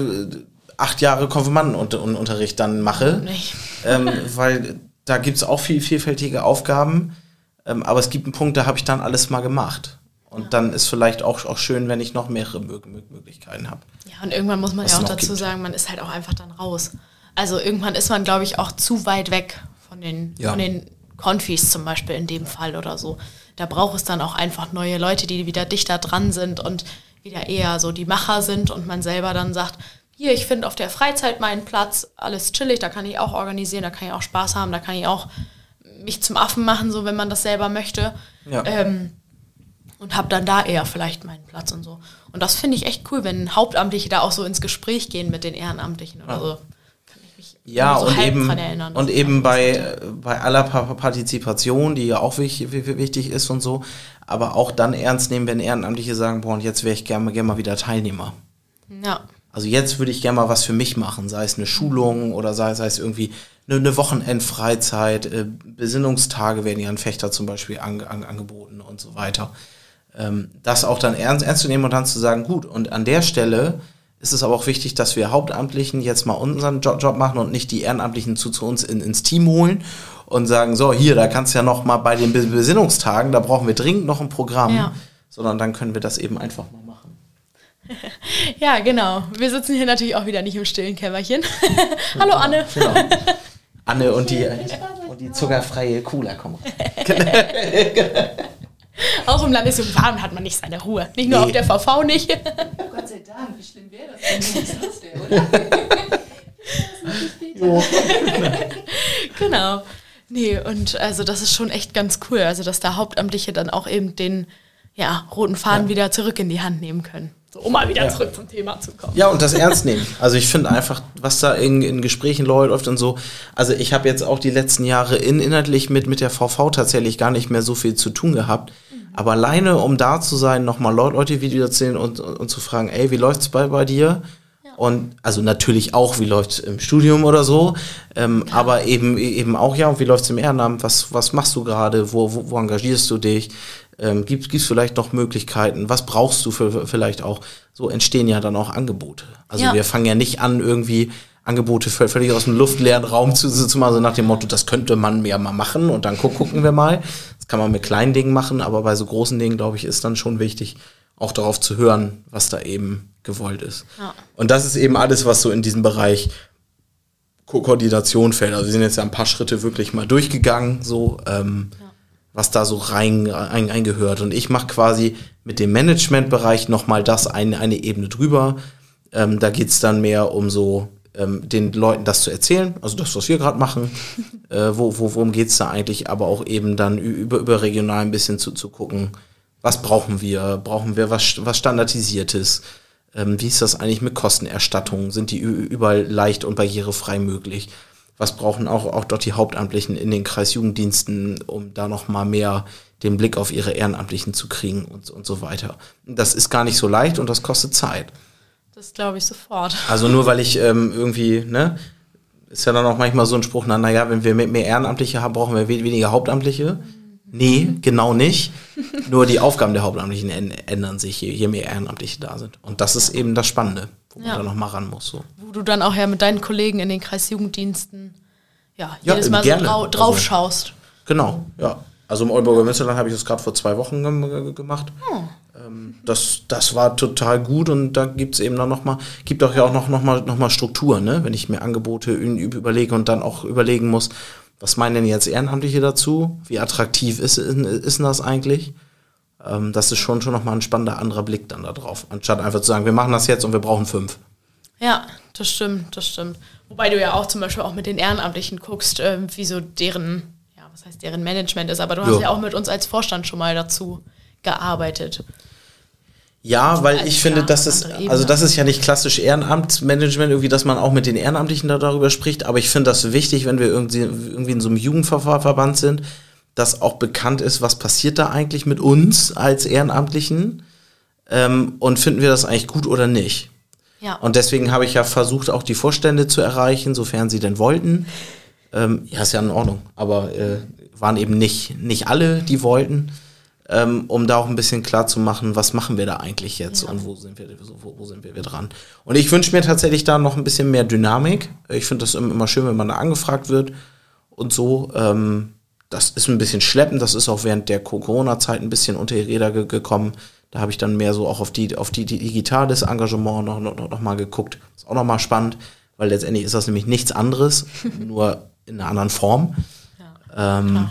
acht Jahre Konfirmandenunterricht dann mache. Ähm, weil da gibt es auch viel, vielfältige Aufgaben. Ähm, aber es gibt einen Punkt, da habe ich dann alles mal gemacht. Und dann ist vielleicht auch, auch schön, wenn ich noch mehrere Möglichkeiten habe. Ja, und irgendwann muss man ja auch dazu gibt. sagen, man ist halt auch einfach dann raus. Also irgendwann ist man, glaube ich, auch zu weit weg von den, ja. von den Konfis zum Beispiel in dem Fall oder so. Da braucht es dann auch einfach neue Leute, die wieder dichter dran sind und wieder eher so die Macher sind und man selber dann sagt, hier, ich finde auf der Freizeit meinen Platz, alles chillig, da kann ich auch organisieren, da kann ich auch Spaß haben, da kann ich auch mich zum Affen machen, so wenn man das selber möchte. Ja. Ähm, und habe dann da eher vielleicht meinen Platz und so. Und das finde ich echt cool, wenn Hauptamtliche da auch so ins Gespräch gehen mit den Ehrenamtlichen oder so. Kann ich mich Ja, so und eben, erinnern. und eben bei, äh, bei aller Pa- Partizipation, die ja auch wichtig, wichtig ist und so, aber auch dann ernst nehmen, wenn Ehrenamtliche sagen, boah, und jetzt wäre ich gerne gern mal wieder Teilnehmer. Ja. Also jetzt würde ich gerne mal was für mich machen, sei es eine Schulung oder sei, sei es irgendwie eine, eine Wochenendfreizeit, äh, Besinnungstage werden ja an Fechter zum Beispiel an, an, angeboten und so weiter. Ähm, das auch dann ernst, ernst zu nehmen und dann zu sagen, gut, und an der Stelle ist es aber auch wichtig, dass wir Hauptamtlichen jetzt mal unseren Job, Job machen und nicht die Ehrenamtlichen zu, zu uns in, ins Team holen und sagen, so, hier, da kannst du ja noch mal bei den Be- Besinnungstagen, da brauchen wir dringend noch ein Programm, Ja. sondern dann können wir das eben einfach mal machen. ja, genau. Wir sitzen hier natürlich auch wieder nicht im stillen Kämmerchen. Hallo Anne. Genau. Anne und die, und die zuckerfreie Cola kommen rein. Auch im Landesjugendverein hat man nicht seine Ruhe. Nicht nur Nee. auf der VV nicht. Gott sei Dank, wie schlimm wäre das denn, wenn das wäre, oder? genau. Nee, und also das ist schon echt ganz cool. Also, dass da Hauptamtliche dann auch eben den ja, roten Faden wieder zurück in die Hand nehmen können. So, um mal wieder Ja. zurück zum Thema zu kommen. Ja, und das ernst nehmen. Also ich finde einfach, was da in, in Gesprächen läuft und so. Also ich habe jetzt auch die letzten Jahre in, inhaltlich mit, mit der VV tatsächlich gar nicht mehr so viel zu tun gehabt. Aber alleine, um da zu sein, nochmal Leute Video erzählen und, und, und zu fragen, ey, wie läuft's bei, bei dir? Und also natürlich auch, wie läuft's im Studium oder so, ähm, aber eben eben auch ja, und wie läuft's im Ehrenamt? Was was machst du gerade? Wo, wo, wo engagierst du dich? Ähm, gibt es vielleicht noch Möglichkeiten? Was brauchst du für, vielleicht auch? So entstehen ja dann auch Angebote. Also Ja. wir fangen ja nicht an irgendwie Angebote vö- völlig aus dem luftleeren Raum zu zu machen, so nach dem Motto, das könnte man ja mal machen und dann guck, gucken wir mal. Das kann man mit kleinen Dingen machen, aber bei so großen Dingen, glaube ich, ist dann schon wichtig, auch darauf zu hören, was da eben gewollt ist. Ja. Und das ist eben alles, was so in diesem Bereich Ko Koordination fällt. Also wir sind jetzt ja ein paar Schritte wirklich mal durchgegangen, so ähm, was da so rein, rein eingehört. Und ich mache quasi mit dem Managementbereich nochmal das eine, eine Ebene drüber. Ähm, da geht's dann mehr um so ähm, den Leuten das zu erzählen, also das, was wir gerade machen, äh, wo, wo, worum geht's da eigentlich, aber auch eben dann ü- über, überregional ein bisschen zu, zu gucken, was brauchen wir, brauchen wir was, was Standardisiertes, ähm, wie ist das eigentlich mit Kostenerstattungen, sind die überall leicht und barrierefrei möglich, was brauchen auch, auch dort die Hauptamtlichen in den Kreisjugenddiensten, um da noch mal mehr den Blick auf ihre Ehrenamtlichen zu kriegen und, und so weiter. Das ist gar nicht so leicht und das kostet Zeit. Das glaube ich sofort. Also nur weil ich ähm, irgendwie, ne, ist ja dann auch manchmal so ein Spruch, na, naja, wenn wir mehr Ehrenamtliche haben, brauchen wir we weniger Hauptamtliche. Nee, genau nicht. Nur die Aufgaben der Hauptamtlichen änd- ändern sich, je, je mehr Ehrenamtliche da sind. Und das ist eben das Spannende, wo man Ja. da noch mal ran muss. So. Wo du dann auch ja mit deinen Kollegen in den Kreisjugenddiensten ja, Ja, jedes Mal gerne. so drau Also- drauf schaust. Genau, ja. Also im Oldenburger Münsterland habe ich das gerade vor zwei Wochen gem- ge- gemacht. Ähm, das, das war total gut und da gibt's eben dann nochmal, gibt auch ja auch noch, noch, mal, noch mal Struktur, ne? wenn ich mir Angebote überlege und dann auch überlegen muss, was meinen denn jetzt Ehrenamtliche dazu? Wie attraktiv ist, ist denn das eigentlich? Ähm, das ist schon, schon nochmal ein spannender anderer Blick dann da drauf, anstatt einfach zu sagen, wir machen das jetzt und wir brauchen fünf. Ja, das stimmt, das stimmt. Wobei du ja auch zum Beispiel auch mit den Ehrenamtlichen guckst, ähm, wie so deren, ja, was heißt deren Management ist, aber du hast Ja. ja auch mit uns als Vorstand schon mal dazu gearbeitet. Ja, weil Also ich finde, das ist, also das ist ja nicht klassisch Ehrenamtsmanagement, irgendwie, dass man auch mit den Ehrenamtlichen da darüber spricht, aber ich finde das wichtig, wenn wir irgendwie, irgendwie in so einem Jugendverband sind, dass auch bekannt ist, was passiert da eigentlich mit uns als Ehrenamtlichen ähm, und finden wir das eigentlich gut oder nicht. Ja, Und deswegen habe ich ja versucht, auch die Vorstände zu erreichen, sofern sie denn wollten. Ähm, ja, ist ja in Ordnung, aber äh, waren eben nicht, nicht alle, die wollten, ähm, um da auch ein bisschen klar zu machen, was machen wir da eigentlich jetzt Ja. und wo sind wir, wo, wo sind wir, wir dran. Und ich wünsche mir tatsächlich da noch ein bisschen mehr Dynamik. Ich finde das immer schön, wenn man da angefragt wird und so. Ähm, das ist ein bisschen schleppend, das ist auch während der Corona-Zeit ein bisschen unter die Räder ge gekommen. Da habe ich dann mehr so auch auf die, auf die, die digitales Engagement noch, noch, noch mal geguckt. Ist auch noch mal spannend, weil letztendlich ist das nämlich nichts anderes, nur in einer anderen Form. ja. Ähm,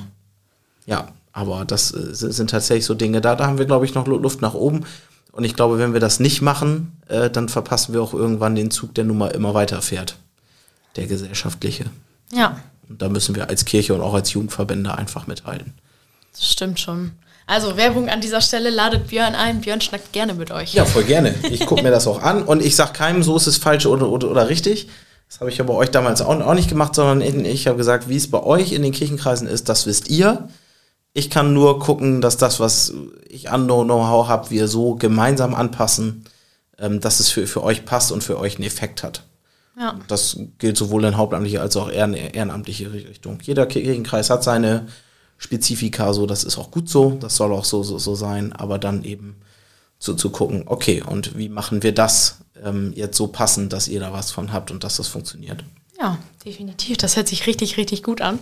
ja, aber das äh, sind tatsächlich so Dinge, da, da haben wir, glaube ich, noch Lu- Luft nach oben. Und ich glaube, wenn wir das nicht machen, äh, dann verpassen wir auch irgendwann den Zug, der nun mal immer weiterfährt. Der gesellschaftliche. ja, Und da müssen wir als Kirche und auch als Jugendverbände einfach mithalten. Das stimmt schon. Also Werbung an dieser Stelle, ladet Björn ein. Björn schnackt gerne mit euch. Ja, voll gerne. Ich gucke mir das auch an und ich sage keinem, so ist es falsch oder, oder, oder richtig. Das habe ich ja bei euch damals auch, auch nicht gemacht, sondern ich habe gesagt, wie es bei euch in den Kirchenkreisen ist, das wisst ihr. Ich kann nur gucken, dass das, was ich an Know-how habe, wir so gemeinsam anpassen, ähm, dass es für, für euch passt und für euch einen Effekt hat. Ja. Das gilt sowohl in hauptamtliche als auch ehren, ehrenamtliche Richtung. Jeder Kirchenkreis hat seine Spezifika, so das ist auch gut so, das soll auch so, so, so sein, aber dann eben zu, zu gucken, okay, und wie machen wir das ähm, jetzt so passend, dass ihr da was von habt und dass das funktioniert. Ja, definitiv. Das hört sich richtig, richtig gut an.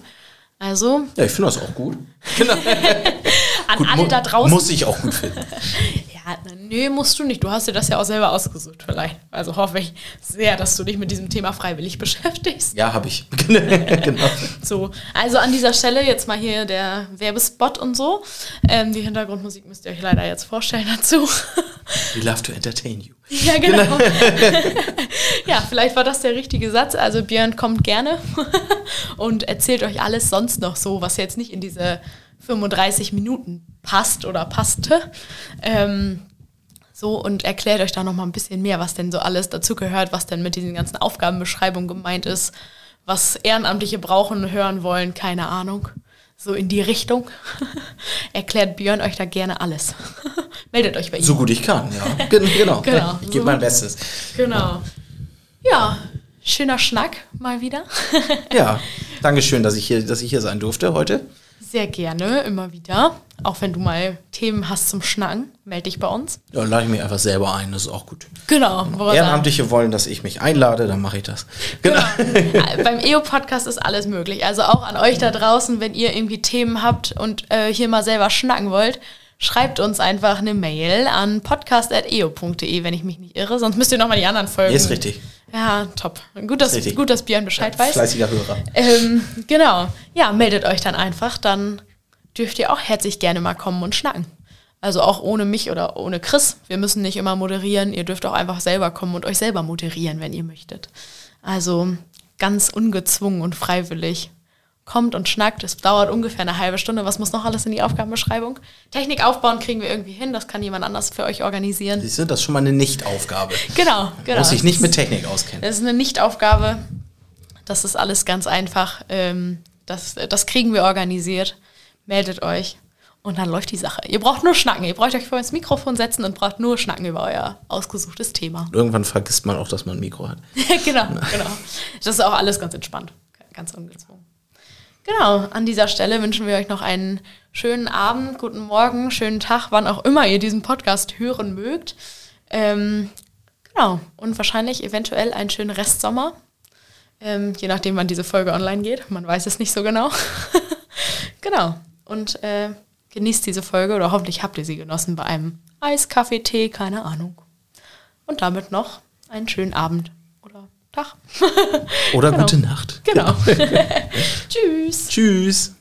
Also. Ja, ich finde das auch gut. Genau. an gut, alle da draußen. Muss ich auch gut finden. ja, nö, musst du nicht. Du hast dir das ja auch selber ausgesucht, vielleicht. Also hoffe ich sehr, dass du dich mit diesem Thema freiwillig beschäftigst. Ja, habe ich. genau. So, also an dieser Stelle jetzt mal hier der Werbespot und so. Ähm, die Hintergrundmusik müsst ihr euch leider jetzt vorstellen dazu. We love to entertain you. Ja, genau. Ja, vielleicht war das der richtige Satz. Also Björn kommt gerne und erzählt euch alles sonst noch so, was jetzt nicht in diese 35 Minuten passt oder passte. Ähm, so und erklärt euch da noch mal ein bisschen mehr, was denn so alles dazugehört, was denn mit diesen ganzen Aufgabenbeschreibungen gemeint ist, was Ehrenamtliche brauchen, hören wollen, keine Ahnung. So in die Richtung. Erklärt Björn euch da gerne alles. Meldet euch bei ihm. So gut ich kann, ja. Genau. genau. Ich gebe so mein Bestes. Genau. Ja, schöner Schnack mal wieder. ja, Dankeschön, dass ich hier, dass ich hier sein durfte heute. Sehr gerne, immer wieder. Auch wenn du mal Themen hast zum Schnacken, melde dich bei uns. Ja, lade ich mich einfach selber ein, das ist auch gut. Genau. Ehrenamtliche wollen, dass ich mich einlade, dann mache ich das. Genau. genau. Beim EO-Podcast ist alles möglich. Also auch an euch da draußen, wenn ihr irgendwie Themen habt und äh, hier mal selber schnacken wollt, schreibt uns einfach eine Mail an podcast.eo.de, wenn ich mich nicht irre. Sonst müsst ihr nochmal die anderen Folgen. Ist richtig. Ja, top. Gut, dass, gut, dass Björn Bescheid ja, weiß. Fleißiger Hörer. Ähm, genau. Ja, meldet euch dann einfach. Dann dürft ihr auch herzlich gerne mal kommen und schnacken. Also auch ohne mich oder ohne Chris. Wir müssen nicht immer moderieren. Ihr dürft auch einfach selber kommen und euch selber moderieren, wenn ihr möchtet. Also ganz ungezwungen und freiwillig kommt und schnackt. Es dauert ungefähr eine halbe Stunde. Was muss noch alles in die Aufgabenbeschreibung? Technik aufbauen kriegen wir irgendwie hin. Das kann jemand anders für euch organisieren. Siehst du, das ist schon mal eine Nichtaufgabe. Genau, genau. Muss ich nicht mit Technik auskennen. Das ist eine Nichtaufgabe. Das ist alles ganz einfach. Ähm, das, das kriegen wir organisiert. Meldet euch. Und dann läuft die Sache. Ihr braucht nur schnacken. Ihr braucht euch vor ins Mikrofon setzen und braucht nur schnacken über euer ausgesuchtes Thema. Irgendwann vergisst man auch, dass man ein Mikro hat. genau, genau. Das ist auch alles ganz entspannt. Ganz ungezwungen. Genau, an dieser Stelle wünschen wir euch noch einen schönen Abend, guten Morgen, schönen Tag, wann auch immer ihr diesen Podcast hören mögt. Ähm, genau, und wahrscheinlich eventuell einen schönen Restsommer. Ähm, je nachdem, wann diese Folge online geht. Man weiß es nicht so genau. genau. Und äh, genießt diese Folge oder hoffentlich habt ihr sie genossen bei einem Eis, Kaffee, Tee, keine Ahnung. Und damit noch einen schönen Abend. Tag. Oder genau. gute Nacht. Genau. Tschüss. Tschüss.